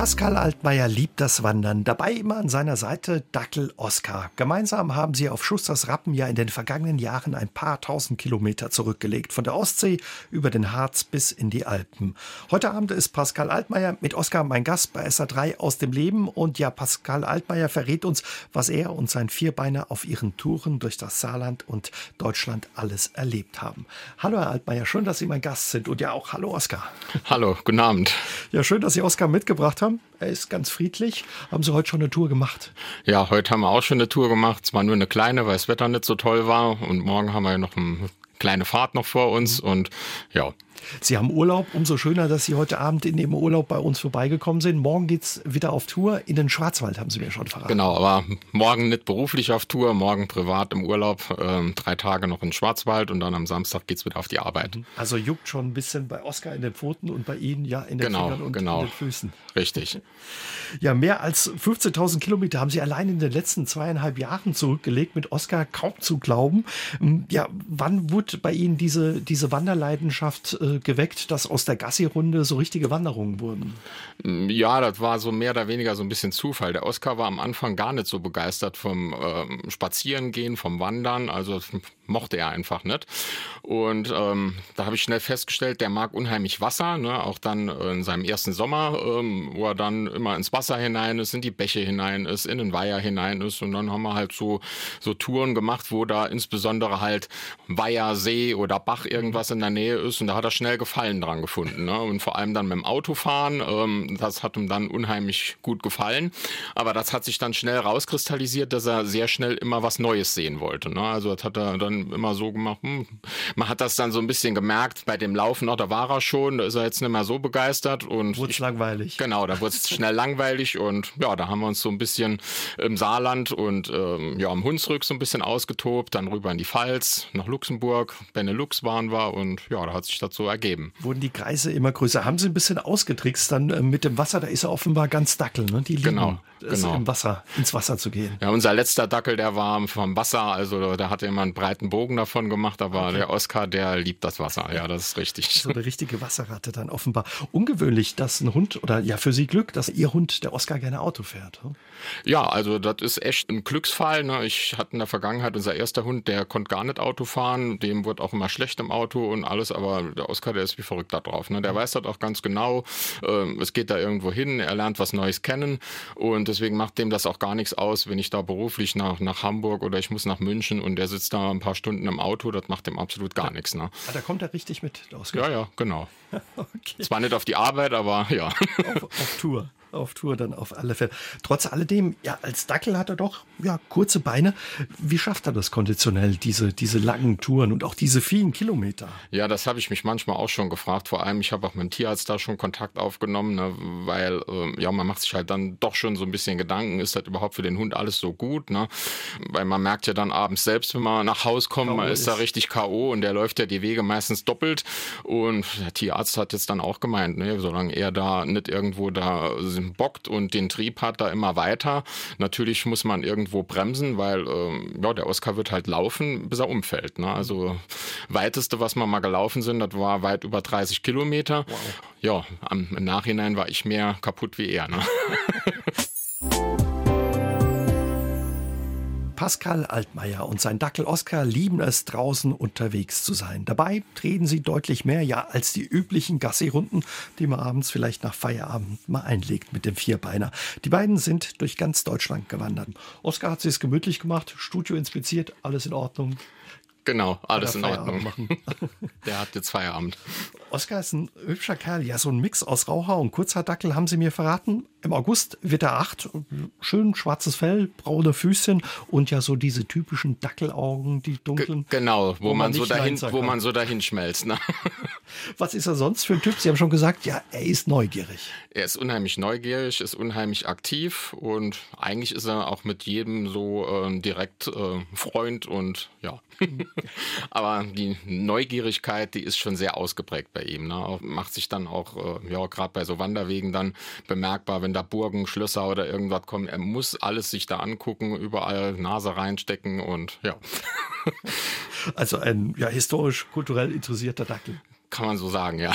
Pascal Altmaier liebt das Wandern. Dabei immer an seiner Seite Dackel Oskar. Gemeinsam haben sie auf Schusters Rappen ja in den vergangenen Jahren ein paar tausend Kilometer zurückgelegt. Von der Ostsee über den Harz bis in die Alpen. Heute Abend ist Pascal Altmaier mit Oskar mein Gast bei SA3 aus dem Leben. Und ja, Pascal Altmaier verrät uns, was er und sein Vierbeiner auf ihren Touren durch das Saarland und Deutschland alles erlebt haben. Hallo Herr Altmaier, schön, dass Sie mein Gast sind. Und ja auch hallo Oskar. Hallo, guten Abend. Ja, schön, dass Sie Oskar mitgebracht haben haben. Er ist ganz friedlich. Haben Sie heute schon eine Tour gemacht? Ja, heute haben wir auch schon eine Tour gemacht. Zwar nur eine kleine, weil das Wetter nicht so toll war. Und morgen haben wir noch eine kleine Fahrt noch vor uns. Und ja, Sie haben Urlaub, umso schöner, dass Sie heute Abend in Ihrem Urlaub bei uns vorbeigekommen sind. Morgen geht es wieder auf Tour in den Schwarzwald, haben Sie mir schon verraten. Genau, aber morgen nicht beruflich auf Tour, morgen privat im Urlaub, ähm, drei Tage noch in Schwarzwald und dann am Samstag geht es wieder auf die Arbeit. Also juckt schon ein bisschen bei Oskar in den Pfoten und bei Ihnen ja in den genau, Fingern und genau. in den Füßen. Richtig. Ja, mehr als 15.000 Kilometer haben Sie allein in den letzten zweieinhalb Jahren zurückgelegt, mit Oskar kaum zu glauben. Ja, wann wurde bei Ihnen diese, diese Wanderleidenschaft äh, geweckt, dass aus der Gassi-Runde so richtige Wanderungen wurden? Ja, das war so mehr oder weniger so ein bisschen Zufall. Der Oskar war am Anfang gar nicht so begeistert vom ähm, Spazierengehen, vom Wandern. Also mochte er einfach nicht. Und ähm, da habe ich schnell festgestellt, der mag unheimlich Wasser. Ne? Auch dann in seinem ersten Sommer, ähm, wo er dann immer ins Wasser hinein ist, in die Bäche hinein ist, in den Weiher hinein ist. Und dann haben wir halt so, so Touren gemacht, wo da insbesondere halt Weiher, See oder Bach irgendwas in der Nähe ist. Und da hat er schnell Gefallen dran gefunden. Ne? Und vor allem dann mit dem Autofahren, ähm, das hat ihm dann unheimlich gut gefallen. Aber das hat sich dann schnell rauskristallisiert, dass er sehr schnell immer was Neues sehen wollte. Ne? Also das hat er dann immer so gemacht. Hm. Man hat das dann so ein bisschen gemerkt bei dem Laufen, auch da war er schon, da ist er jetzt nicht mehr so begeistert. und Wurde es langweilig. Genau, da wurde es schnell langweilig und ja, da haben wir uns so ein bisschen im Saarland und ähm, ja, am Hunsrück so ein bisschen ausgetobt, dann rüber in die Pfalz, nach Luxemburg, Benelux waren wir und ja, da hat sich das so ergeben. Wurden die Kreise immer größer? Haben Sie ein bisschen ausgetrickst dann äh, mit dem Wasser? Da ist er offenbar ganz Dackel, ne? Die genau, es genau. im Wasser, ins Wasser zu gehen. Ja, unser letzter Dackel, der war vom Wasser, also da hat er immer einen breiten Bogen davon gemacht, aber okay. der Oscar, der liebt das Wasser. Ja, das ist richtig. So eine richtige Wasserratte dann offenbar. Ungewöhnlich, dass ein Hund, oder ja, für Sie Glück, dass Ihr Hund, der Oscar, gerne Auto fährt. Hm? Ja, also das ist echt ein Glücksfall. Ne? Ich hatte in der Vergangenheit unser erster Hund, der konnte gar nicht Auto fahren. Dem wurde auch immer schlecht im Auto und alles, aber der Oscar, der ist wie verrückt da drauf. Ne? Der weiß das auch ganz genau. Ähm, es geht da irgendwo hin, er lernt was Neues kennen und deswegen macht dem das auch gar nichts aus, wenn ich da beruflich nach, nach Hamburg oder ich muss nach München und der sitzt da ein paar Stunden im Auto, das macht dem absolut gar nichts. Ne? Ah, da kommt er richtig mit, Oscar. Ja, ja, genau. okay. Zwar nicht auf die Arbeit, aber ja. auf, auf Tour auf Tour dann auf alle Fälle. Trotz alledem, ja, als Dackel hat er doch ja kurze Beine. Wie schafft er das konditionell, diese, diese langen Touren und auch diese vielen Kilometer? Ja, das habe ich mich manchmal auch schon gefragt. Vor allem, ich habe auch mit dem Tierarzt da schon Kontakt aufgenommen, ne, weil äh, ja, man macht sich halt dann doch schon so ein bisschen Gedanken, ist das überhaupt für den Hund alles so gut? Ne? Weil man merkt ja dann abends selbst, wenn man nach Haus kommt, man ist, ist da richtig K.O. und der läuft ja die Wege meistens doppelt. Und der Tierarzt hat jetzt dann auch gemeint, ne, solange er da nicht irgendwo da bockt und den Trieb hat da immer weiter. Natürlich muss man irgendwo bremsen, weil ähm, ja, der Oscar wird halt laufen, bis er umfällt. Ne? Also weiteste, was wir mal gelaufen sind, das war weit über 30 Kilometer. Wow. Ja, am, im Nachhinein war ich mehr kaputt wie er. Ne? Pascal Altmaier und sein Dackel Oskar lieben es, draußen unterwegs zu sein. Dabei treten sie deutlich mehr, ja, als die üblichen Gassi-Runden, die man abends vielleicht nach Feierabend mal einlegt mit dem Vierbeiner. Die beiden sind durch ganz Deutschland gewandert. Oskar hat sich es gemütlich gemacht, Studio inspiziert, alles in Ordnung. Genau, alles in Ordnung. Machen. Der hat jetzt Feierabend. Oskar ist ein hübscher Kerl. Ja, so ein Mix aus Raucher und Kurzhaardackel haben sie mir verraten. Im August wird er acht. Schön schwarzes Fell, braune Füßchen und ja so diese typischen Dackelaugen, die dunklen. G genau, wo, wo man, man so dahin, wo man so dahin schmelzt. Ne? Was ist er sonst für ein Typ? Sie haben schon gesagt, ja, er ist neugierig. Er ist unheimlich neugierig, ist unheimlich aktiv und eigentlich ist er auch mit jedem so äh, direkt äh, Freund und ja. Aber die Neugierigkeit, die ist schon sehr ausgeprägt bei ihm. Ne? Macht sich dann auch, äh, ja, gerade bei so Wanderwegen dann bemerkbar, wenn da Burgen, Schlösser oder irgendwas kommen. Er muss alles sich da angucken, überall Nase reinstecken und ja. Also ein ja, historisch, kulturell interessierter Dackel. Kann man so sagen, ja.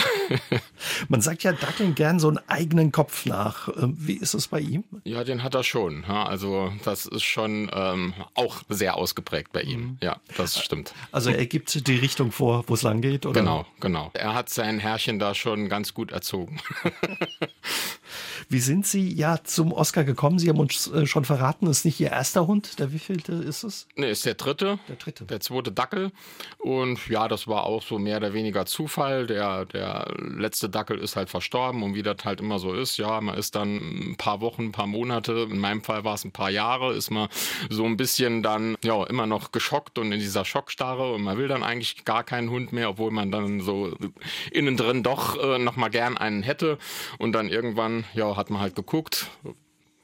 Man sagt ja Dackeln gern so einen eigenen Kopf nach. Ähm, wie ist es bei ihm? Ja, den hat er schon. Also das ist schon ähm, auch sehr ausgeprägt bei ihm. Mhm. Ja, das stimmt. Also er gibt die Richtung vor, wo es lang geht, oder? Genau, genau. Er hat sein Herrchen da schon ganz gut erzogen. Wie sind Sie ja zum Oscar gekommen? Sie haben uns äh, schon verraten, es ist nicht Ihr erster Hund. Der wievielte ist es? Nee, ist der dritte. Der dritte. Der zweite Dackel. Und ja, das war auch so mehr oder weniger Zufall. Der, der letzte Dackel ist halt verstorben und wie das halt immer so ist, ja, man ist dann ein paar Wochen, ein paar Monate, in meinem Fall war es ein paar Jahre, ist man so ein bisschen dann ja immer noch geschockt und in dieser Schockstarre und man will dann eigentlich gar keinen Hund mehr, obwohl man dann so innen drin doch äh, noch mal gern einen hätte und dann irgendwann ja hat man halt geguckt.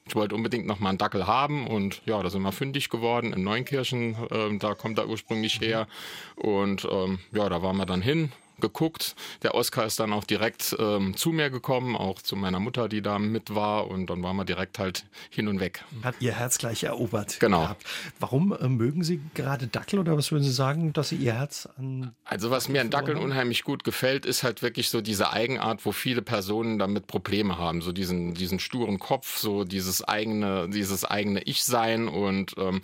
Ich wollte unbedingt noch mal einen Dackel haben und ja, da sind wir fündig geworden in Neunkirchen. Ähm, da kommt er ursprünglich her und ähm, ja, da waren wir dann hin, geguckt. Der Oscar ist dann auch direkt ähm, zu mir gekommen, auch zu meiner Mutter, die da mit war. Und dann waren wir direkt halt hin und weg. Hat ihr Herz gleich erobert. Genau. Gehabt. Warum äh, mögen Sie gerade Dackel oder was würden Sie sagen, dass Sie Ihr Herz an. Also, was mir an Dackeln unheimlich gut gefällt, ist halt wirklich so diese Eigenart, wo viele Personen damit Probleme haben. So diesen, diesen sturen Kopf, so dieses eigene, dieses eigene Ich-Sein. Und ähm,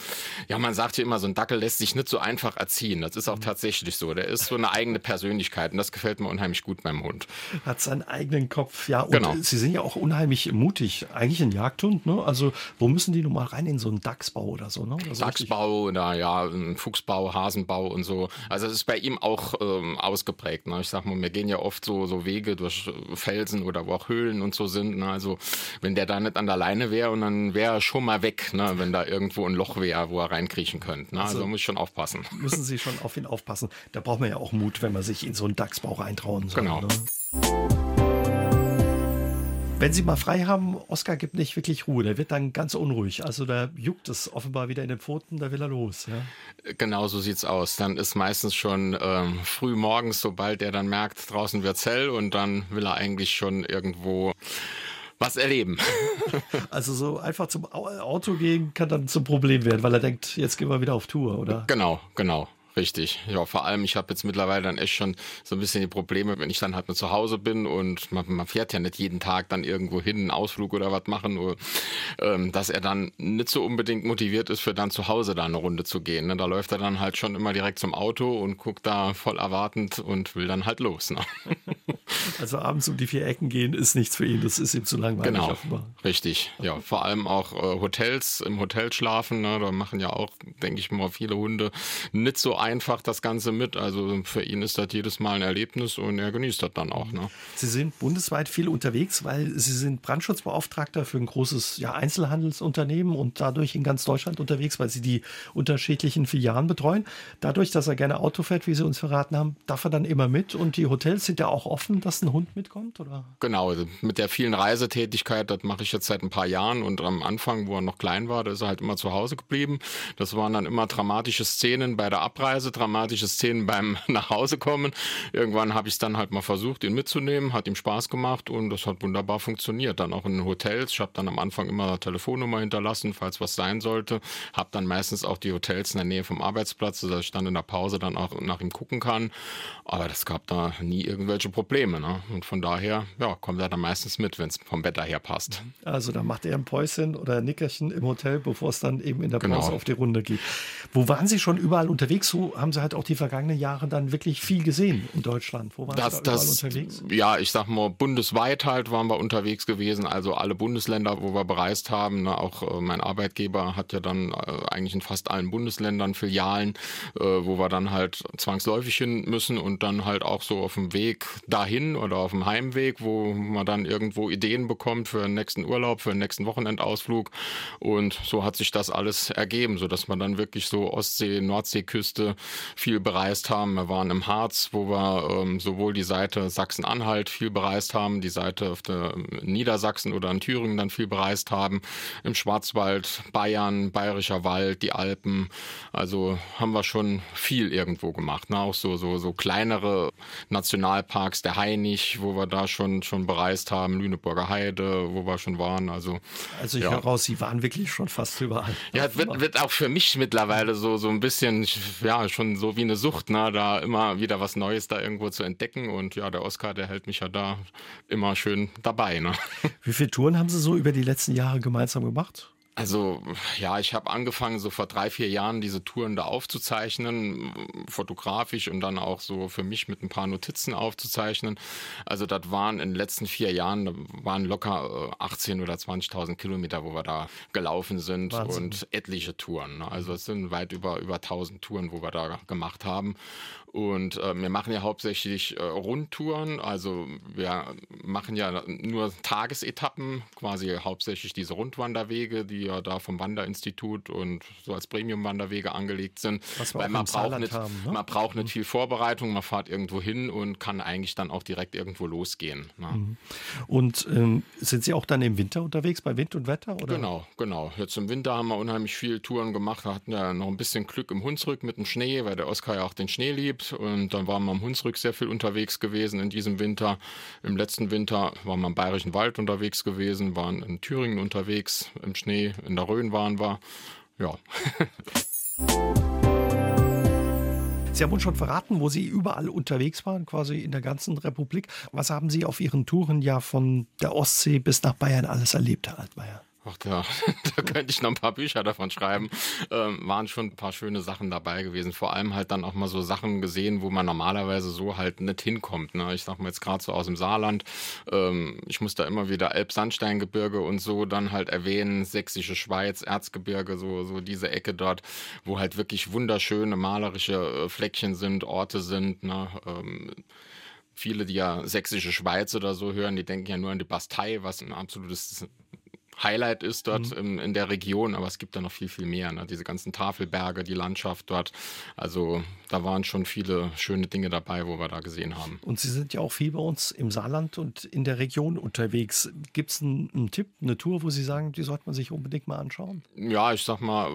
ja, man sagt ja immer, so ein Dackel lässt sich nicht so einfach erziehen. Das ist auch mhm. tatsächlich so. Der ist so eine eigene Persönlichkeit. Möglichkeiten. Das gefällt mir unheimlich gut beim Hund. Hat seinen eigenen Kopf, ja. Und genau. Sie sind ja auch unheimlich mutig. Eigentlich ein Jagdhund, ne? Also, wo müssen die nun mal rein? In so einen Dachsbau oder so, ne? Also Dachsbau oder ja, ein Fuchsbau, Hasenbau und so. Also, es ist bei ihm auch ähm, ausgeprägt. Ne? Ich sag mal, wir gehen ja oft so, so Wege durch Felsen oder wo auch Höhlen und so sind. Ne? Also, wenn der da nicht an der Leine wäre und dann wäre er schon mal weg, ne? wenn da irgendwo ein Loch wäre, wo er reinkriechen könnte. Ne? Also, also muss ich schon aufpassen. Müssen Sie schon auf ihn aufpassen. Da braucht man ja auch Mut, wenn man sich in so einen Dachsbauch eintrauen soll. Genau. Ne? Wenn Sie mal frei haben, Oskar gibt nicht wirklich Ruhe. Der wird dann ganz unruhig. Also da juckt es offenbar wieder in den Pfoten, da will er los. Ja? Genau so sieht's aus. Dann ist meistens schon ähm, früh morgens, sobald er dann merkt, draußen wird's hell und dann will er eigentlich schon irgendwo was erleben. Also so einfach zum Auto gehen kann dann zum Problem werden, weil er denkt, jetzt gehen wir wieder auf Tour, oder? Genau, genau. Richtig. Ja, vor allem, ich habe jetzt mittlerweile dann echt schon so ein bisschen die Probleme, wenn ich dann halt nur zu Hause bin und man, man fährt ja nicht jeden Tag dann irgendwo hin, einen Ausflug oder was machen, oder, ähm, dass er dann nicht so unbedingt motiviert ist, für dann zu Hause da eine Runde zu gehen. Ne? Da läuft er dann halt schon immer direkt zum Auto und guckt da voll erwartend und will dann halt los. Ne? Also abends um die vier Ecken gehen ist nichts für ihn, das ist ihm zu langweilig. Genau, offenbar. richtig. Ja, vor allem auch äh, Hotels, im Hotel schlafen, ne? da machen ja auch, denke ich mal, viele Hunde nicht so einfach das Ganze mit. Also für ihn ist das jedes Mal ein Erlebnis und er genießt das dann auch. Ne? Sie sind bundesweit viel unterwegs, weil Sie sind Brandschutzbeauftragter für ein großes ja, Einzelhandelsunternehmen und dadurch in ganz Deutschland unterwegs, weil Sie die unterschiedlichen Filialen betreuen. Dadurch, dass er gerne Auto fährt, wie Sie uns verraten haben, darf er dann immer mit und die Hotels sind ja auch offen, dass ein Hund mitkommt, oder? Genau, also mit der vielen Reisetätigkeit, das mache ich jetzt seit ein paar Jahren und am Anfang, wo er noch klein war, da ist er halt immer zu Hause geblieben. Das waren dann immer dramatische Szenen bei der Abreise, dramatische Szenen beim Nachhausekommen. Irgendwann habe ich es dann halt mal versucht, ihn mitzunehmen, hat ihm Spaß gemacht und das hat wunderbar funktioniert. Dann auch in Hotels. Ich habe dann am Anfang immer eine Telefonnummer hinterlassen, falls was sein sollte. Habe dann meistens auch die Hotels in der Nähe vom Arbeitsplatz, sodass ich dann in der Pause dann auch nach ihm gucken kann. Aber das gab da nie irgendwelche Probleme. Ne? Und von daher ja, kommt er dann meistens mit, wenn es vom Wetter her passt. Also da macht er ein Päuschen oder ein Nickerchen im Hotel, bevor es dann eben in der Pause genau. auf die Runde geht. Wo waren Sie schon überall unterwegs? Wo haben Sie halt auch die vergangenen Jahre dann wirklich viel gesehen in Deutschland? Wo waren das, Sie da das, unterwegs? Ja, ich sag mal, bundesweit halt waren wir unterwegs gewesen. Also alle Bundesländer, wo wir bereist haben. Ne, auch äh, mein Arbeitgeber hat ja dann äh, eigentlich in fast allen Bundesländern Filialen, äh, wo wir dann halt zwangsläufig hin müssen und dann halt auch so auf dem Weg dahin oder auf dem Heimweg, wo man dann irgendwo Ideen bekommt für den nächsten Urlaub, für den nächsten Wochenendausflug. Und so hat sich das alles ergeben, sodass man dann wirklich so Ostsee, Nordseeküste viel bereist haben. Wir waren im Harz, wo wir ähm, sowohl die Seite Sachsen-Anhalt viel bereist haben, die Seite auf der Niedersachsen oder in Thüringen dann viel bereist haben, im Schwarzwald, Bayern, Bayerischer Wald, die Alpen. Also haben wir schon viel irgendwo gemacht. Ne? Auch so, so, so kleinere Nationalparks, der Hainich, wo wir da schon, schon bereist haben, Lüneburger Heide, wo wir schon waren. Also, also ich ja. höre raus, Sie waren wirklich schon fast überall. Ja, es wird, wird auch für mich mittlerweile so, so ein bisschen, ja, schon so wie eine Sucht, ne, da immer wieder was Neues da irgendwo zu entdecken. Und ja, der Oscar, der hält mich ja da immer schön dabei. Ne? Wie viele Touren haben Sie so über die letzten Jahre gemeinsam gemacht? Also ja, ich habe angefangen, so vor drei, vier Jahren diese Touren da aufzuzeichnen, fotografisch und dann auch so für mich mit ein paar Notizen aufzuzeichnen. Also das waren in den letzten vier Jahren, waren locker 18 äh, oder 20.000 Kilometer, wo wir da gelaufen sind Wahnsinn. und etliche Touren. Ne? Also es sind weit über, über 1000 Touren, wo wir da gemacht haben. Und äh, wir machen ja hauptsächlich äh, Rundtouren, also wir machen ja nur Tagesetappen, quasi hauptsächlich diese Rundwanderwege, die ja da vom Wanderinstitut und so als Premium-Wanderwege angelegt sind. Was wir Weil man braucht, nicht, haben, ne? man braucht nicht mhm. viel Vorbereitung, man fährt irgendwo hin und kann eigentlich dann auch direkt irgendwo losgehen. Ne? Mhm. Und ähm, sind Sie auch dann im Winter unterwegs, bei Wind und Wetter? Oder? Genau, genau. Jetzt im Winter haben wir unheimlich viele Touren gemacht, wir hatten ja noch ein bisschen Glück im Hunsrück mit dem Schnee, weil der Oskar ja auch den Schnee liebt und dann waren wir am Hunsrück sehr viel unterwegs gewesen in diesem Winter. Im letzten Winter waren wir im Bayerischen Wald unterwegs gewesen, waren in Thüringen unterwegs im Schnee, in der Rhön waren wir. Ja. Sie haben uns schon verraten, wo Sie überall unterwegs waren, quasi in der ganzen Republik. Was haben Sie auf Ihren Touren ja von der Ostsee bis nach Bayern alles erlebt, Herr Altmaier? Ach, da, da könnte ich noch ein paar Bücher davon schreiben. Ähm, waren schon ein paar schöne Sachen dabei gewesen. Vor allem halt dann auch mal so Sachen gesehen, wo man normalerweise so halt nicht hinkommt. Ne? Ich sag mal jetzt gerade so aus dem Saarland. Ähm, ich muss da immer wieder Elbsandsteingebirge und so dann halt erwähnen. Sächsische Schweiz, Erzgebirge, so, so diese Ecke dort, wo halt wirklich wunderschöne malerische äh, Fleckchen sind, Orte sind. Ne? Ähm, viele, die ja sächsische Schweiz oder so hören, die denken ja nur an die Bastei, was ein absolutes Highlight ist dort mhm. in, in, der Region, aber es gibt da noch viel, viel mehr. Ne? Diese ganzen Tafelberge, die Landschaft dort. Also da waren schon viele schöne Dinge dabei, wo wir da gesehen haben. Und Sie sind ja auch viel bei uns im Saarland und in der Region unterwegs. Gibt es einen, einen, Tipp, eine Tour, wo Sie sagen, die sollte man sich unbedingt mal anschauen? Ja, ich sag mal,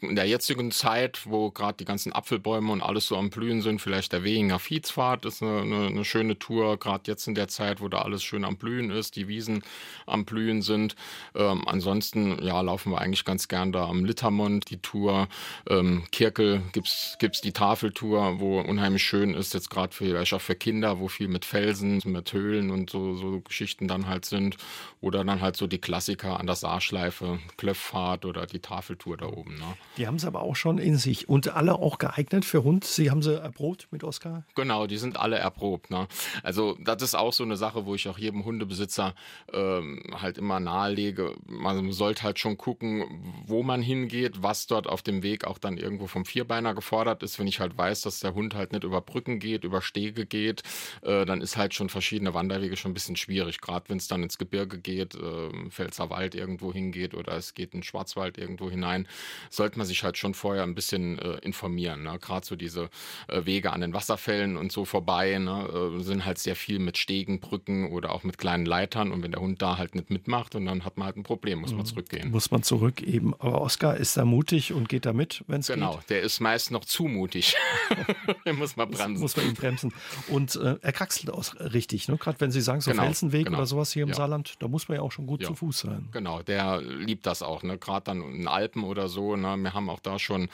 in der jetzigen Zeit, wo gerade die ganzen Apfelbäume und alles so am Blühen sind, vielleicht der Wehinger Viehzfahrt ist eine, eine, eine schöne Tour, gerade jetzt in der Zeit, wo da alles schön am Blühen ist, die Wiesen am Blühen sind. Ähm, ansonsten ja, laufen wir eigentlich ganz gern da am Littermond die Tour. Ähm, Kirkel gibt's gibt's die Tafeltour, wo unheimlich schön ist, jetzt gerade vielleicht auch für Kinder, wo viel mit Felsen, mit Höhlen und so, so Geschichten dann halt sind. Oder dann halt so die Klassiker an der Saarschleife, Klöfffahrt oder die Tafeltour da oben. Ne? Die haben sie aber auch schon in sich und alle auch geeignet für Hund. Sie haben sie erprobt mit Oskar? Genau, die sind alle erprobt. Ne? Also das ist auch so eine Sache, wo ich auch jedem Hundebesitzer ähm, halt immer nahelege, man sollte halt schon gucken, wo man hingeht, was dort auf dem Weg auch dann irgendwo vom Vierbeiner gefordert ist. Wenn ich halt weiß, dass der Hund halt nicht über Brücken geht, über Stege geht, äh, dann ist halt schon verschiedene Wanderwege schon ein bisschen schwierig. Gerade wenn es dann ins Gebirge geht, äh, Pfälzerwald irgendwo hingeht oder es geht in Schwarzwald irgendwo hinein, sollte man sich halt schon vorher ein bisschen äh, informieren. Ne? Gerade so diese äh, Wege an den Wasserfällen und so vorbei ne? Äh, sind halt sehr viel mit Stegen, Brücken oder auch mit kleinen Leitern. Und wenn der Hund da halt nicht mitmacht, und dann hat man halt ein Problem, muss man mhm. zurückgehen. Muss man zurück eben. Aber Oskar ist da mutig und geht da mit, wenn es genau, geht. Genau, der ist meist noch zu mutig. den muss man bremsen. Muss, man ihn bremsen. Und äh, er kraxelt aus richtig, ne? gerade wenn Sie sagen, so genau, Felsenweg genau. oder sowas hier im ja. Saarland, da muss man ja auch schon gut ja. zu Fuß sein. Genau, der liebt das auch. Ne? Gerade dann in Alpen oder so. Ne? Wir haben auch da schon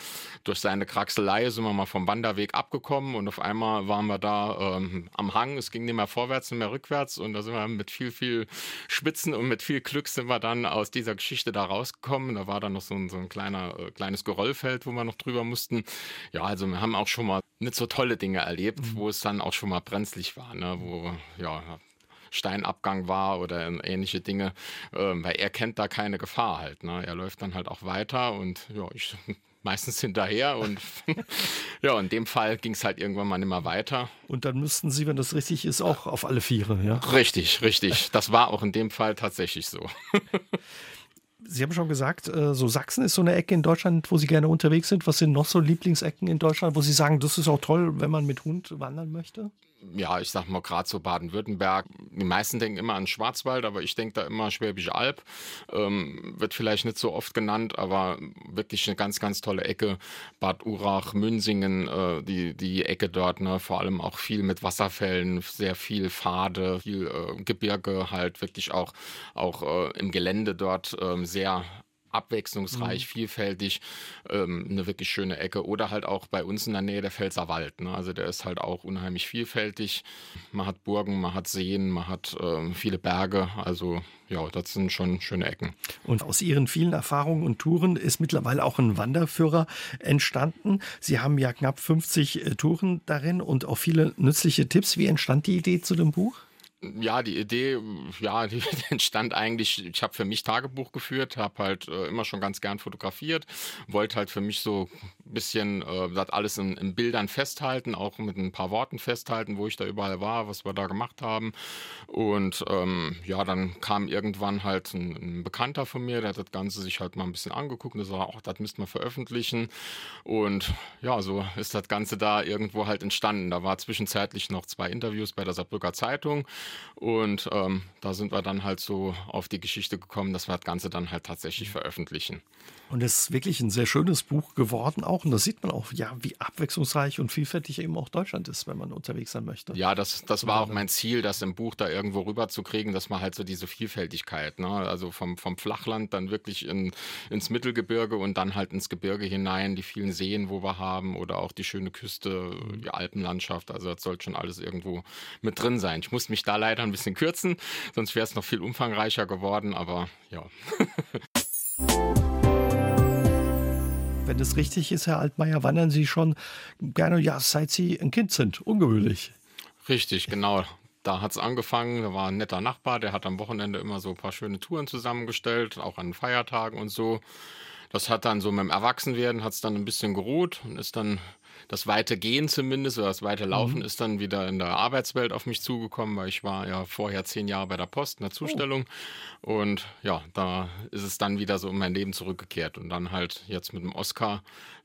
durch seine Kraxelei sind wir mal vom Wanderweg abgekommen und auf einmal waren wir da ähm, am Hang. Es ging nicht mehr vorwärts, nicht mehr rückwärts und da sind wir mit viel, viel Spitzen und mit viel Glück sind wir dann aus dieser Geschichte da rausgekommen. Da war dann noch so ein, so ein kleiner, äh, kleines Geröllfeld, wo wir noch drüber mussten. Ja, also wir haben auch schon mal nicht so tolle Dinge erlebt, mhm. wo es dann auch schon mal brenzlig war, ne? wo ja Steinabgang war oder ähnliche Dinge, äh, weil er kennt da keine Gefahr halt. Ne? Er läuft dann halt auch weiter und ja, ich meistens hinterher und ja, in dem Fall ging es halt irgendwann mal nicht mehr weiter. Und dann müssten Sie, wenn das richtig ist, auch auf alle Viere, ja? Richtig, richtig. Das war auch in dem Fall tatsächlich so. Sie haben schon gesagt, äh, so Sachsen ist so eine Ecke in Deutschland, wo Sie gerne unterwegs sind. Was sind noch so Lieblingsecken in Deutschland, wo Sie sagen, das ist auch toll, wenn man mit Hund wandern möchte? Ja, ich sag mal gerade so Baden-Württemberg. Die meisten denken immer an Schwarzwald, aber ich denke da immer Schwäbische Alb. Ähm, wird vielleicht nicht so oft genannt, aber wirklich eine ganz, ganz tolle Ecke. Bad Urach, Münsingen, äh, die, die Ecke dort, ne, vor allem auch viel mit Wasserfällen, sehr viel Pfade, viel äh, Gebirge, halt wirklich auch, auch äh, im Gelände dort ähm, sehr abwechslungsreich, mhm. vielfältig, ähm, eine wirklich schöne Ecke. Oder halt auch bei uns in der Nähe der Pfälzerwald. Ne? Also der ist halt auch unheimlich vielfältig. Man hat Burgen, man hat Seen, man hat ähm, viele Berge. Also ja, das sind schon schöne Ecken. Und aus Ihren vielen Erfahrungen und Touren ist mittlerweile auch ein Wanderführer entstanden. Sie haben ja knapp 50 äh, Touren darin und auch viele nützliche Tipps. Wie entstand die Idee zu dem Buch? Ja, die Idee, ja, die entstand eigentlich, ich habe für mich Tagebuch geführt, habe halt äh, immer schon ganz gern fotografiert, wollte halt für mich so ein bisschen äh, das alles in, in, Bildern festhalten, auch mit ein paar Worten festhalten, wo ich da überall war, was wir da gemacht haben. Und ähm, ja, dann kam irgendwann halt ein, ein, Bekannter von mir, der hat das Ganze sich halt mal ein bisschen angeguckt und gesagt, ach, das müsste man veröffentlichen. Und ja, so ist das Ganze da irgendwo halt entstanden. Da war zwischenzeitlich noch zwei Interviews bei der Saarbrücker Zeitung. Und ähm, da sind wir dann halt so auf die Geschichte gekommen, dass wir das Ganze dann halt tatsächlich veröffentlichen. Und es ist wirklich ein sehr schönes Buch geworden auch. Und da sieht man auch, ja, wie abwechslungsreich und vielfältig eben auch Deutschland ist, wenn man unterwegs sein möchte. Ja, das, das war auch mein Ziel, das im Buch da irgendwo rüberzukriegen, dass man halt so diese Vielfältigkeit, ne? also vom, vom Flachland dann wirklich in, ins Mittelgebirge und dann halt ins Gebirge hinein, die vielen Seen, wo wir haben oder auch die schöne Küste, die Alpenlandschaft. Also das sollte schon alles irgendwo mit drin sein. Ich muss mich da leider ein bisschen kürzen, sonst wäre es noch viel umfangreicher geworden, aber ja. wenn es richtig ist, Herr Altmaier, wandern Sie schon gerne, ja, seit Sie ein Kind sind. Ungewöhnlich. Richtig, genau. Da hat es angefangen, da war ein netter Nachbar, der hat am Wochenende immer so ein paar schöne Touren zusammengestellt, auch an Feiertagen und so. Das hat dann so mit dem Erwachsenwerden hat es dann ein bisschen geruht und ist dann das weite Gehen zumindest oder das weite Laufen mhm. ist dann wieder in der Arbeitswelt auf mich zugekommen, weil ich war ja vorher zehn Jahre bei der Post in der Zustellung oh. und ja, da ist es dann wieder so in mein Leben zurückgekehrt und dann halt jetzt mit dem Oscar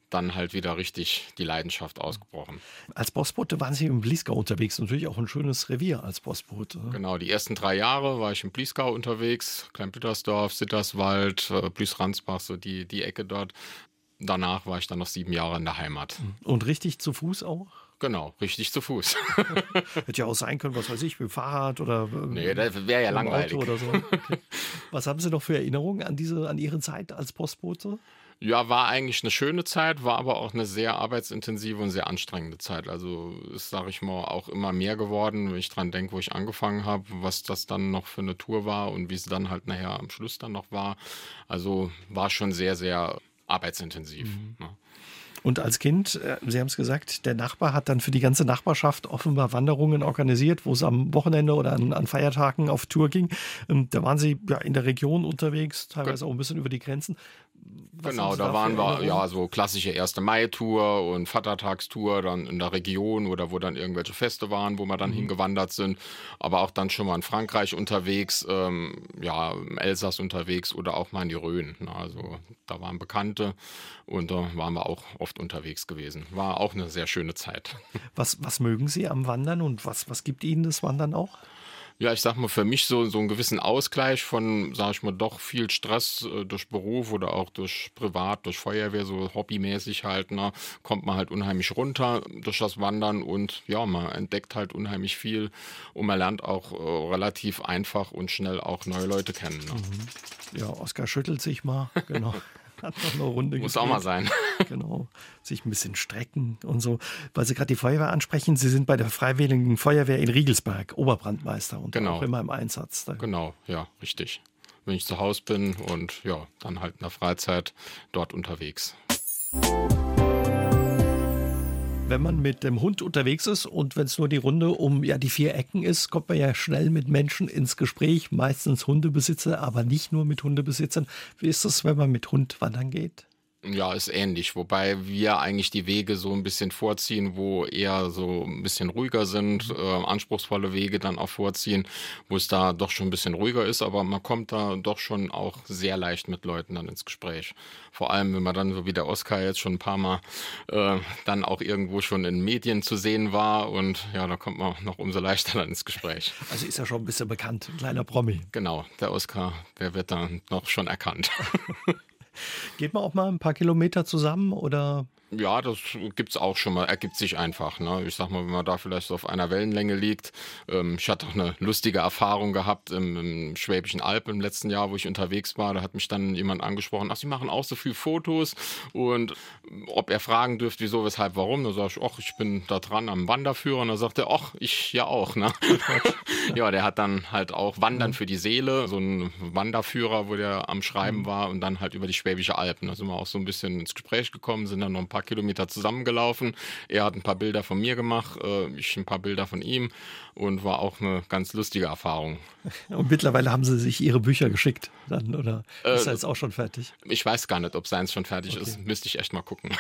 dann halt wieder richtig die Leidenschaft ausgebrochen. Als Postbote waren Sie im Bliesgau unterwegs, natürlich auch ein schönes Revier als Postbote. Genau, die ersten drei Jahre war ich im Bliesgau unterwegs, Kleinpittersdorf, Sitterswald, äh, Blüß-Ransbach, so die, die Ecke dort danach war ich dann noch sieben Jahre in der Heimat. Und richtig zu Fuß auch? Genau, richtig zu Fuß. Hätte ja auch sein können, was weiß ich, mit Fahrrad oder äh, nee, das wäre ja langweilig. Auto oder so. Okay. Was haben Sie noch für Erinnerungen an diese, an Ihre Zeit als Postbote? Ja, war eigentlich eine schöne Zeit, war aber auch eine sehr arbeitsintensive und sehr anstrengende Zeit. Also ist, sage ich mal, auch immer mehr geworden, wenn ich dran denke, wo ich angefangen habe, was das dann noch für eine Tour war und wie es dann halt nachher am Schluss dann noch war. Also war schon sehr, sehr arbeitsintensiv. Mhm. Ne? Und als Kind, äh, Sie haben es gesagt, der Nachbar hat dann für die ganze Nachbarschaft offenbar Wanderungen organisiert, wo es am Wochenende oder an, an Feiertagen auf Tour ging. Ähm, da waren Sie ja in der Region unterwegs, teilweise auch ein bisschen über die Grenzen. Was genau, da waren wir ja so klassische 1. Mai-Tour und Vatertagstour dann in der Region oder wo dann irgendwelche Feste waren, wo wir dann mhm. hingewandert sind. Aber auch dann schon mal in Frankreich unterwegs, ähm, ja, im Elsass unterwegs oder auch mal in die Rhön. Also da waren Bekannte und da waren wir auch oft unterwegs gewesen. War auch eine sehr schöne Zeit. Was, was mögen Sie am Wandern und was, was gibt Ihnen das Wandern auch? Ja, ich sag mal, für mich so, so einen gewissen Ausgleich von, sag ich mal, doch viel Stress äh, durch Beruf oder auch durch Privat, durch Feuerwehr, so hobbymäßig halt, ne, kommt man halt unheimlich runter durch das Wandern und ja, man entdeckt halt unheimlich viel und man lernt auch äh, relativ einfach und schnell auch neue Leute kennen. Ne? Mhm. Ja, Oskar schüttelt sich mal, genau. Hat noch eine Runde Muss gespielt. auch mal sein. genau. Sich ein bisschen strecken und so. Weil Sie gerade die Feuerwehr ansprechen, Sie sind bei der Freiwilligen Feuerwehr in Riegelsberg, Oberbrandmeister und genau. auch immer im Einsatz. Da. Genau, ja, richtig. Wenn ich zu Hause bin und ja, dann halt in der Freizeit dort unterwegs wenn man mit dem Hund unterwegs ist und wenn es nur die Runde um ja die vier Ecken ist, kommt man ja schnell mit Menschen ins Gespräch, meistens Hundebesitzer, aber nicht nur mit Hundebesitzern. Wie ist es, wenn man mit Hund wandern geht? Ja, ist ähnlich, wobei wir eigentlich die Wege so ein bisschen vorziehen, wo eher so ein bisschen ruhiger sind, mhm. äh, anspruchsvolle Wege dann auch vorziehen, wo es da doch schon ein bisschen ruhiger ist, aber man kommt da doch schon auch sehr leicht mit Leuten dann ins Gespräch. Vor allem, wenn man dann so wie der Oscar jetzt schon ein paar Mal äh, dann auch irgendwo schon in Medien zu sehen war und ja, da kommt man noch umso leichter dann ins Gespräch. Also ist ja schon ein bisschen bekannt, ein kleiner Promi. Genau, der Oscar, der wird dann noch schon erkannt. Geht man auch mal ein paar Kilometer zusammen oder? Ja, das gibt es auch schon mal, ergibt sich einfach. Ne? Ich sag mal, wenn man da vielleicht so auf einer Wellenlänge liegt. Ähm, ich hatte auch eine lustige Erfahrung gehabt im, im, Schwäbischen Alb im letzten Jahr, wo ich unterwegs war. Da hat mich dann jemand angesprochen, ach, Sie machen auch so viel Fotos und ob er fragen dürfte, wieso, weshalb, warum. Da sage ich, ach, ich bin da dran am Wanderführer. Und da sagt er, ach, ich ja auch. Ne? ja, der hat dann halt auch Wandern für die Seele, so ein Wanderführer, wo der am Schreiben mhm. war und dann halt über die Schwäbische Alpen. Da sind wir auch so ein bisschen ins Gespräch gekommen, sind dann noch ein paar Kilometer zusammengelaufen. Er hat ein paar Bilder von mir gemacht, äh, ich ein paar Bilder von ihm und war auch eine ganz lustige Erfahrung. Und mittlerweile haben Sie sich Ihre Bücher geschickt dann oder äh, ist jetzt auch schon fertig? Ich weiß gar nicht, ob seins schon fertig okay. ist. Müsste ich echt mal gucken.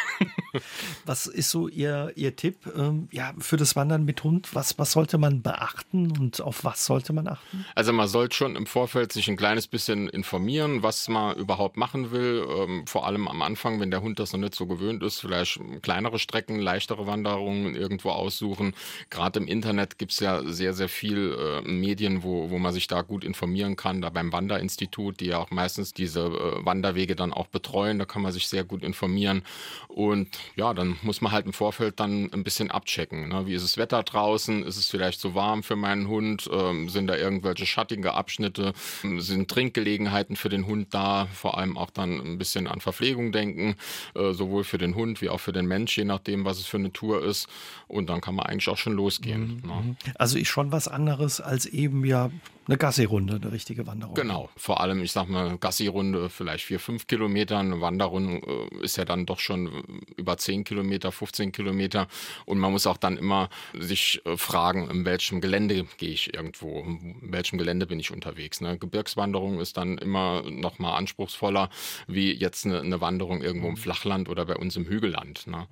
Was ist so Ihr, Ihr Tipp ähm, ja, für das Wandern mit Hund? Was, was sollte man beachten und auf was sollte man achten? Also man sollte schon im Vorfeld sich ein kleines bisschen informieren, was man überhaupt machen will. Ähm, vor allem am Anfang, wenn der Hund das noch nicht so gewöhnt ist, vielleicht kleinere Strecken, leichtere Wanderungen irgendwo aussuchen. Gerade im Internet gibt es ja sehr, sehr viel äh, Medien, wo, wo man sich da gut informieren kann. Da beim Wanderinstitut, die ja auch meistens diese äh, Wanderwege dann auch betreuen, da kann man sich sehr gut informieren. Und ja, dann muss man halt im Vorfeld dann ein bisschen abchecken. Ne? Wie ist das Wetter draußen? Ist es vielleicht zu warm für meinen Hund? Ähm, sind da irgendwelche schattige Abschnitte? Sind Trinkgelegenheiten für den Hund da? Vor allem auch dann ein bisschen an Verpflegung denken, äh, sowohl für den Hund wie auch für den Mensch, je nachdem, was es für eine Tour ist. Und dann kann man eigentlich auch schon losgehen. Mhm. Ne? Also ich schon was anderes als eben ja eine Gassi-Runde, eine richtige Wanderung. Genau, vor allem, ich sag mal, Gassi-Runde vielleicht vier, fünf Kilometer, eine Wanderrunde äh, ist ja dann doch schon über zehn Kilometer, 15 Kilometer und man muss auch dann immer sich äh, fragen, in welchem Gelände gehe ich irgendwo, in welchem Gelände bin ich unterwegs. Ne? Gebirgswanderung ist dann immer noch mal anspruchsvoller wie jetzt eine, eine Wanderung irgendwo im Flachland oder bei uns im Hügelland. Ne?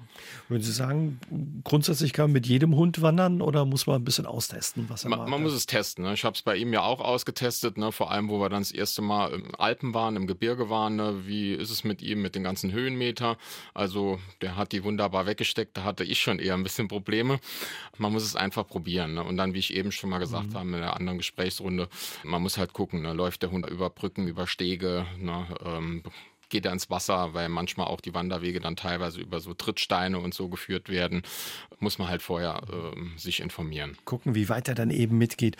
Würden Sie sagen, grundsätzlich kann man mit jedem Hund wandern oder muss man ein bisschen austesten, was er man, man muss es testen. Ne? Ich habe es bei ihm ja auch ausgetestet, ne? vor allem, wo wir dann das erste Mal im Alpen waren, im Gebirge waren. Ne? Wie ist es mit ihm, mit den ganzen Höhenmeter? Also, der hat die wunderbar weggesteckt. Da hatte ich schon eher ein bisschen Probleme. Man muss es einfach probieren. Ne? Und dann, wie ich eben schon mal gesagt mhm. habe, in der anderen Gesprächsrunde, man muss halt gucken, ne? läuft der Hund über Brücken, über Stege, ne? ähm, geht er ins Wasser, weil manchmal auch die Wanderwege dann teilweise über so Trittsteine und so geführt werden, muss man halt vorher äh, sich informieren. Gucken, wie weit er dann eben mitgeht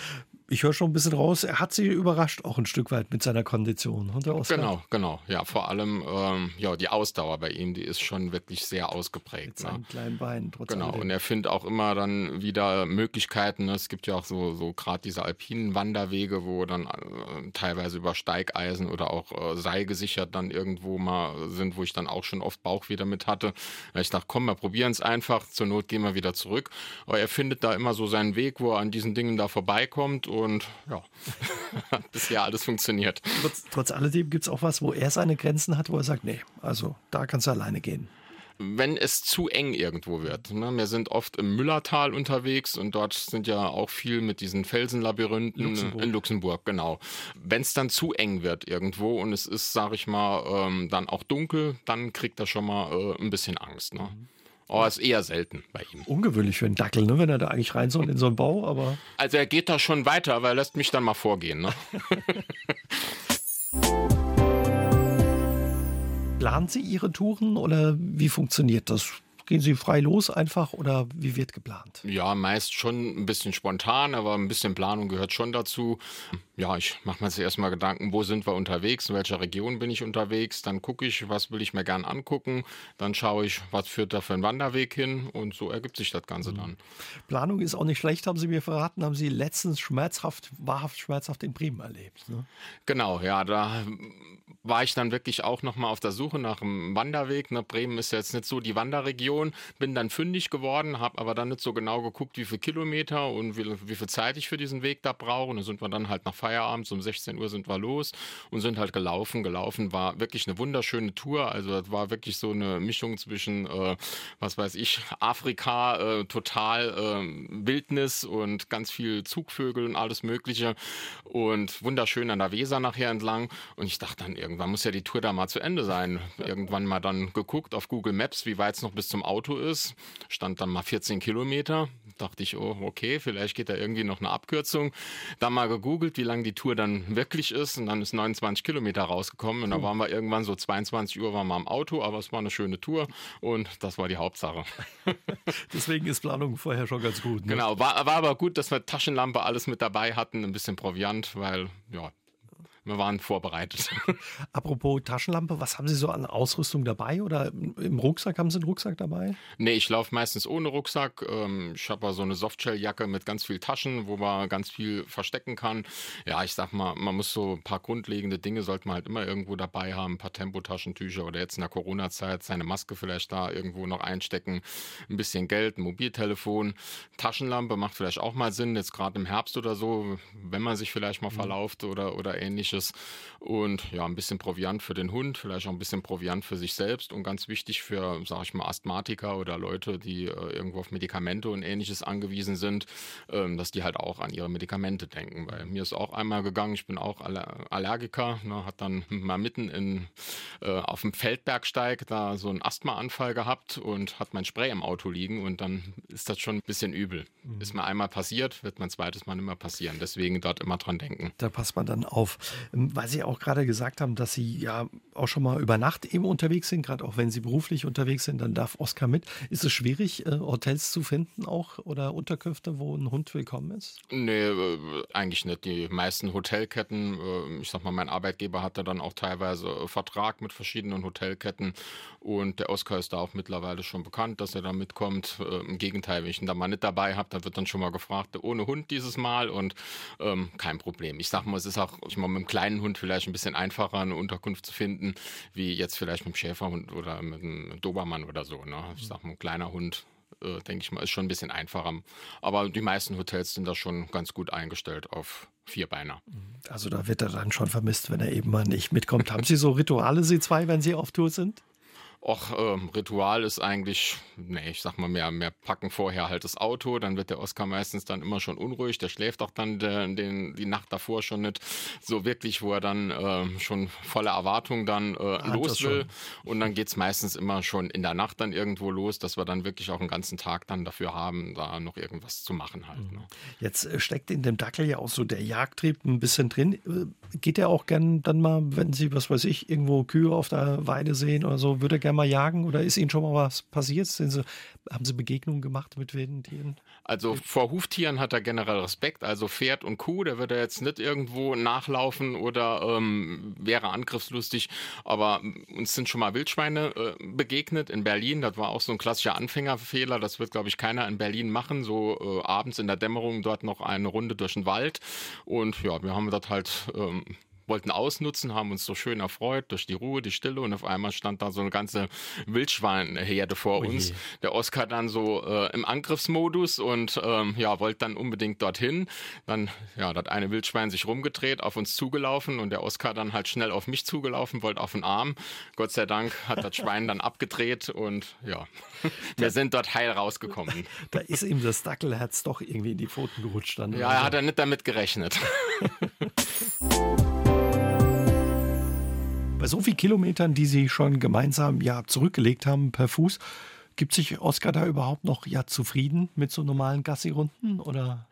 ich höre schon ein bisschen raus, er hat sie überrascht auch ein Stück weit mit seiner Kondition. Genau, genau. Ja, vor allem ähm, ja, die Ausdauer bei ihm, die ist schon wirklich sehr ausgeprägt. Mit seinen ne? kleinen Beinen. Trotz genau, und er findet auch immer dann wieder Möglichkeiten. Ne? Es gibt ja auch so, so gerade diese alpinen Wanderwege, wo dann äh, teilweise über Steigeisen oder auch äh, seilgesichert dann irgendwo mal sind, wo ich dann auch schon oft Bauch wieder mit hatte. Ich dachte, komm, wir probieren es einfach, zur Not gehen wir wieder zurück. Aber er findet da immer so seinen Weg, wo er an diesen Dingen da vorbeikommt und ja, hat bisher alles funktioniert. Trotz, trotz alledem gibt es auch was, wo er seine Grenzen hat, wo er sagt, nee, also da kannst du alleine gehen wenn es zu eng irgendwo wird. Ne? Wir sind oft im Müllertal unterwegs und dort sind ja auch viel mit diesen Felsenlabyrinthen Luxemburg. in Luxemburg, genau. Wenn es dann zu eng wird irgendwo und es ist, sag ich mal, ähm, dann auch dunkel, dann kriegt er schon mal äh, ein bisschen Angst. Ne? Mhm. Oh, ist eher selten bei ihm. Ungewöhnlich für einen Dackel, ne? wenn er da eigentlich rein soll in so einen Bau, aber. Also er geht da schon weiter, aber er lässt mich dann mal vorgehen. Ne? Planen Sie Ihre Touren oder wie funktioniert das? Gehen Sie frei los einfach oder wie wird geplant? Ja, meist schon ein bisschen spontan, aber ein bisschen Planung gehört schon dazu. Ja, ich mache mir zuerst mal Gedanken, wo sind wir unterwegs, in welcher Region bin ich unterwegs, dann gucke ich, was will ich mir gern angucken, dann schaue ich, was führt da für ein Wanderweg hin und so ergibt sich das Ganze mhm. dann. Planung ist auch nicht schlecht, haben Sie mir verraten, haben Sie letztens schmerzhaft, wahrhaft schmerzhaft in Bremen erlebt. Ne? Genau, ja, da war ich dann wirklich auch nochmal auf der Suche nach einem Wanderweg. Ne, Bremen ist ja jetzt nicht so die Wanderregion. Bin dann fündig geworden, habe aber dann nicht so genau geguckt, wie viele Kilometer und wie, wie viel Zeit ich für diesen Weg da brauche. Und dann sind wir dann halt nach Feierabend, um 16 Uhr sind wir los und sind halt gelaufen. Gelaufen war wirklich eine wunderschöne Tour. Also das war wirklich so eine Mischung zwischen, äh, was weiß ich, Afrika, äh, total äh, Wildnis und ganz viel Zugvögel und alles Mögliche und wunderschön an der Weser nachher entlang. Und ich dachte dann, irgendwann muss ja die Tour da mal zu Ende sein. Irgendwann mal dann geguckt auf Google Maps, wie weit es noch bis zum Auto ist. Stand dann mal 14 Kilometer. Dachte ich, oh, okay, vielleicht geht da irgendwie noch eine Abkürzung. Dann mal gegoogelt, wie lang die Tour dann wirklich ist. Und dann ist 29 Kilometer rausgekommen. Und da waren wir irgendwann so 22 Uhr waren wir am Auto, aber es war eine schöne Tour und das war die Hauptsache. Deswegen ist Planung vorher schon ganz gut. Ne? Genau, war, war aber gut, dass wir Taschenlampe alles mit dabei hatten, ein bisschen Proviant, weil ja, wir waren vorbereitet. Apropos Taschenlampe, was haben Sie so an Ausrüstung dabei oder im Rucksack? Haben Sie einen Rucksack dabei? Nee, ich laufe meistens ohne Rucksack. Ähm, ich habe so eine Softshell-Jacke mit ganz viel Taschen, wo man ganz viel verstecken kann. Ja, ich sag mal, man muss so ein paar grundlegende Dinge sollte man halt immer irgendwo dabei haben. Ein paar Tempotaschentücher oder jetzt in der Corona-Zeit seine Maske vielleicht da irgendwo noch einstecken. Ein bisschen Geld, ein Mobiltelefon. Taschenlampe macht vielleicht auch mal Sinn, jetzt gerade im Herbst oder so, wenn man sich vielleicht mal mhm. verlauft oder, oder ähnliches ähnliches. Und ja, ein bisschen Proviant für den Hund, vielleicht auch ein bisschen Proviant für sich selbst und ganz wichtig für, sage ich mal, Asthmatiker oder Leute, die äh, irgendwo auf Medikamente und ähnliches angewiesen sind, ähm, dass die halt auch an ihre Medikamente denken. Weil mir ist auch einmal gegangen, ich bin auch Allergiker, ne, hat dann mal mitten in, äh, auf dem Feldbergsteig da so einen Asthmaanfall gehabt und hat mein Spray im Auto liegen und dann ist das schon ein bisschen übel. Mhm. Ist mir einmal passiert, wird mein zweites Mal nicht mehr passieren. Deswegen dort immer dran denken. Da passt man dann auf. Ähm, weil Sie auch gerade gesagt haben, dass Sie ja auch schon mal über Nacht eben unterwegs sind, gerade auch wenn Sie beruflich unterwegs sind, dann darf Oskar mit. Ist es schwierig, äh, Hotels zu finden auch oder Unterkünfte, wo ein Hund willkommen ist? Nee, äh, eigentlich nicht. Die meisten Hotelketten, äh, ich sag mal, mein Arbeitgeber hatte dann auch teilweise Vertrag mit verschiedenen Hotelketten und der Oskar ist da auch mittlerweile schon bekannt, dass er da mitkommt. Im Gegenteil, wenn ich ihn da mal nicht dabei habe, dann wird dann schon mal gefragt, ohne Hund dieses Mal und ähm, kein Problem. Ich sag mal, es ist auch, ich meine, mit einem kleinen Hund vielleicht ein bisschen einfacher, eine Unterkunft zu finden, wie jetzt vielleicht mit einem Schäferhund oder mit einem Dobermann oder so. Ne? Ich sag mal, ein kleiner Hund äh, denke ich mal, ist schon ein bisschen einfacher. Aber die meisten Hotels sind da schon ganz gut eingestellt auf Vierbeiner. Also da wird er dann schon vermisst, wenn er eben mal nicht mitkommt. Haben Sie so Rituale, Sie zwei, wenn Sie auf Tour sind? Och, ähm, Ritual ist eigentlich, nee, ich sag mal mehr, mehr packen vorher halt das Auto, dann wird der Oscar meistens dann immer schon unruhig, der schläft auch dann der, den, die Nacht davor schon nicht so wirklich, wo er dann äh, schon voller Erwartung dann äh, los will und dann geht's meistens immer schon in der Nacht dann irgendwo los, dass wir dann wirklich auch einen ganzen Tag dann dafür haben, da noch irgendwas zu machen halt. Mhm. Ne? Jetzt äh, steckt in dem Dackel ja auch so der Jagdtrieb ein bisschen drin. Äh, geht er auch gern dann mal, wenn Sie, was weiß ich, irgendwo Kühe auf der Weide sehen oder so, würde er gern mal jagen oder ist Ihnen schon mal was passiert? Sie, haben Sie Begegnungen gemacht mit wilden Tieren? Also vor Huftieren hat er generell Respekt. Also Pferd und Kuh, der wird er jetzt nicht irgendwo nachlaufen oder ähm, wäre angriffslustig. Aber uns sind schon mal Wildschweine äh, begegnet in Berlin. Das war auch so ein klassischer Anfängerfehler. Das wird, glaube ich, keiner in Berlin machen. So äh, abends in der Dämmerung dort noch eine Runde durch den Wald. Und ja, wir haben das halt ähm, wollten ausnutzen, haben uns so schön erfreut durch die Ruhe, die Stille und auf einmal stand da so eine ganze Wildschweinherde vor oh uns. Der Oscar dann so äh, im Angriffsmodus und ähm, ja, wollte dann unbedingt dorthin. Dann ja, hat eine Wildschwein sich rumgedreht, auf uns zugelaufen und der Oscar dann halt schnell auf mich zugelaufen, wollte auf den Arm. Gott sei Dank hat das Schwein dann abgedreht und ja, wir sind dort heil rausgekommen. Da ist ihm das Dackelherz doch irgendwie in die Pfoten gerutscht dann. Ja, er hat er nicht damit gerechnet. Bei so vielen Kilometern, die Sie schon gemeinsam ja zurückgelegt haben per Fuß, gibt sich Oskar da überhaupt noch ja zufrieden mit so normalen Gassi-Runden oder?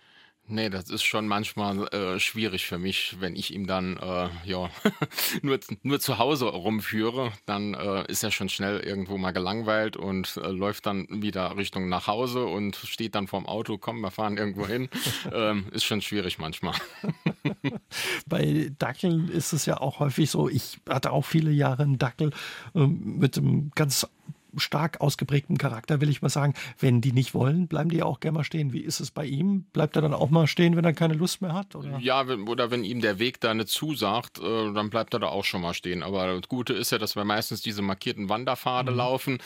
Nee, das ist schon manchmal äh, schwierig für mich, wenn ich ihm dann äh, ja nur, nur zu Hause rumführe, dann äh, ist er schon schnell irgendwo mal gelangweilt und äh, läuft dann wieder Richtung nach Hause und steht dann vorm Auto, komm, wir fahren irgendwo hin. ähm, ist schon schwierig manchmal. Bei Dackeln ist es ja auch häufig so, ich hatte auch viele Jahre einen Dackel ähm, mit einem ganz stark ausgeprägtem Charakter, will ich mal sagen. Wenn die nicht wollen, bleiben die auch gerne mal stehen. Wie ist es bei ihm? Bleibt er dann auch mal stehen, wenn er keine Lust mehr hat? Oder? Ja, oder wenn ihm der Weg da nicht zusagt, äh, dann bleibt er da auch schon mal stehen. Aber das Gute ist ja, dass wir meistens diese markierten Wanderpfade mhm. laufen.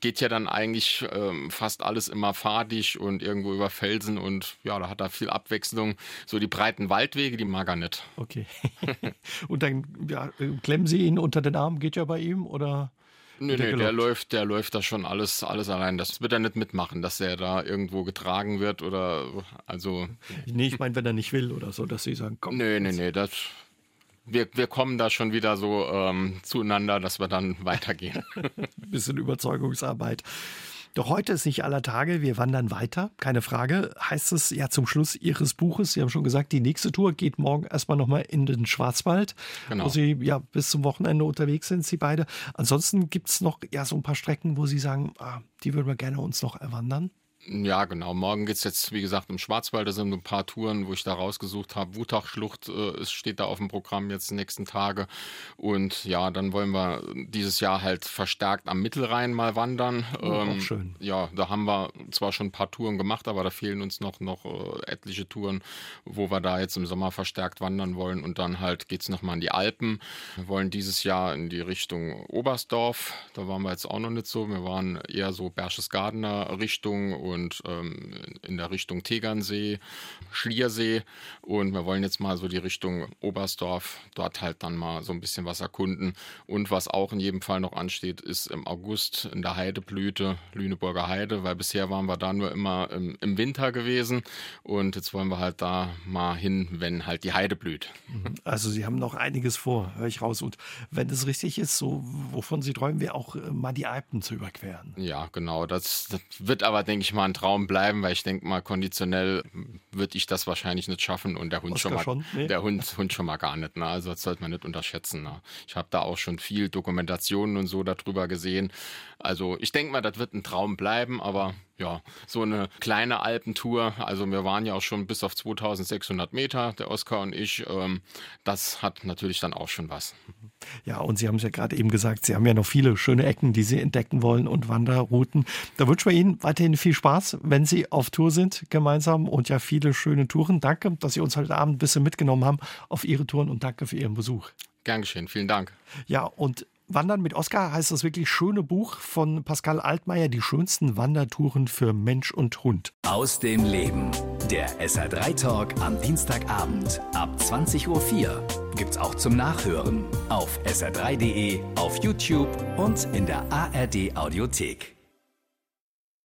Geht ja dann eigentlich ähm, fast alles immer fadig und irgendwo über Felsen und ja, da hat er viel Abwechslung. So die breiten Waldwege, die mag er nicht. Okay. und dann ja, klemmen Sie ihn unter den Arm, geht ja bei ihm oder? Nee, nee, der läuft, der läuft da schon alles, alles allein. Das wird er nicht mitmachen, dass er da irgendwo getragen wird oder also. Nee, ich meine, wenn er nicht will oder so, dass sie sagen, komm. Nee, nee, nee, das. Wir, wir kommen da schon wieder so ähm, zueinander, dass wir dann weitergehen. Bisschen Überzeugungsarbeit. Doch heute ist nicht aller Tage. Wir wandern weiter. Keine Frage. Heißt es ja zum Schluss Ihres Buches. Sie haben schon gesagt, die nächste Tour geht morgen erstmal nochmal in den Schwarzwald, genau. wo Sie ja bis zum Wochenende unterwegs sind, Sie beide. Ansonsten gibt es noch ja so ein paar Strecken, wo Sie sagen, ah, die würden wir gerne uns noch erwandern. Ja, genau. Morgen geht es jetzt, wie gesagt, im Schwarzwald. Da sind ein paar Touren, wo ich da rausgesucht habe. Wutachschlucht äh, steht da auf dem Programm jetzt die nächsten Tage. Und ja, dann wollen wir dieses Jahr halt verstärkt am Mittelrhein mal wandern. Oh, ähm, schön. Ja, da haben wir zwar schon ein paar Touren gemacht, aber da fehlen uns noch, noch äh, etliche Touren, wo wir da jetzt im Sommer verstärkt wandern wollen. Und dann halt geht es nochmal in die Alpen. Wir wollen dieses Jahr in die Richtung Oberstdorf. Da waren wir jetzt auch noch nicht so. Wir waren eher so Berchtesgadener Richtung und ähm, in der Richtung Tegernsee, Schliersee. Und wir wollen jetzt mal so die Richtung Oberstdorf, dort halt dann mal so ein bisschen was erkunden. Und was auch in jedem Fall noch ansteht, ist im August in der Heideblüte, Lüneburger Heide, weil bisher waren wir da nur immer im, im Winter gewesen. Und jetzt wollen wir halt da mal hin, wenn halt die Heide blüht. Mhm. Also Sie haben noch einiges vor, höre ich raus. Und wenn es richtig ist, so wovon Sie träumen, wäre auch äh, mal die Alpen zu überqueren. Ja, genau. Das, das wird aber, denke ich mal, ein Traum bleiben, weil ich denke mal, konditionell würde ich das wahrscheinlich nicht schaffen und der Hund Oscar schon mal, schon? Nee. der Hund, Hund schon mal gar nicht. Ne? Also das sollte man nicht unterschätzen. Ne? Ich habe da auch schon viel Dokumentationen und so darüber gesehen. Also ich denke mal, das wird ein Traum bleiben, aber ja, so eine kleine Alpentour. Also wir waren ja auch schon bis auf 2600 Meter, der Oskar und ich. Ähm, das hat natürlich dann auch schon was. Ja, und Sie haben es ja gerade eben gesagt, Sie haben ja noch viele schöne Ecken, die Sie entdecken wollen und Wanderrouten. Da wünschen wir Ihnen weiterhin viel Spaß, wenn Sie auf Tour sind gemeinsam und ja viele schöne Touren. Danke, dass Sie uns heute Abend ein bisschen mitgenommen haben auf Ihre Touren und danke für Ihren Besuch. Gern geschehen, vielen Dank. Ja, und Wandern mit Oscar heißt das wirklich schöne Buch von Pascal Altmaier, die schönsten Wandertouren für Mensch und Hund. Aus dem Leben. Der SR3 Talk am Dienstagabend ab 20.04 Uhr gibt's auch zum Nachhören auf sr3.de, auf YouTube und in der ARD Audiothek.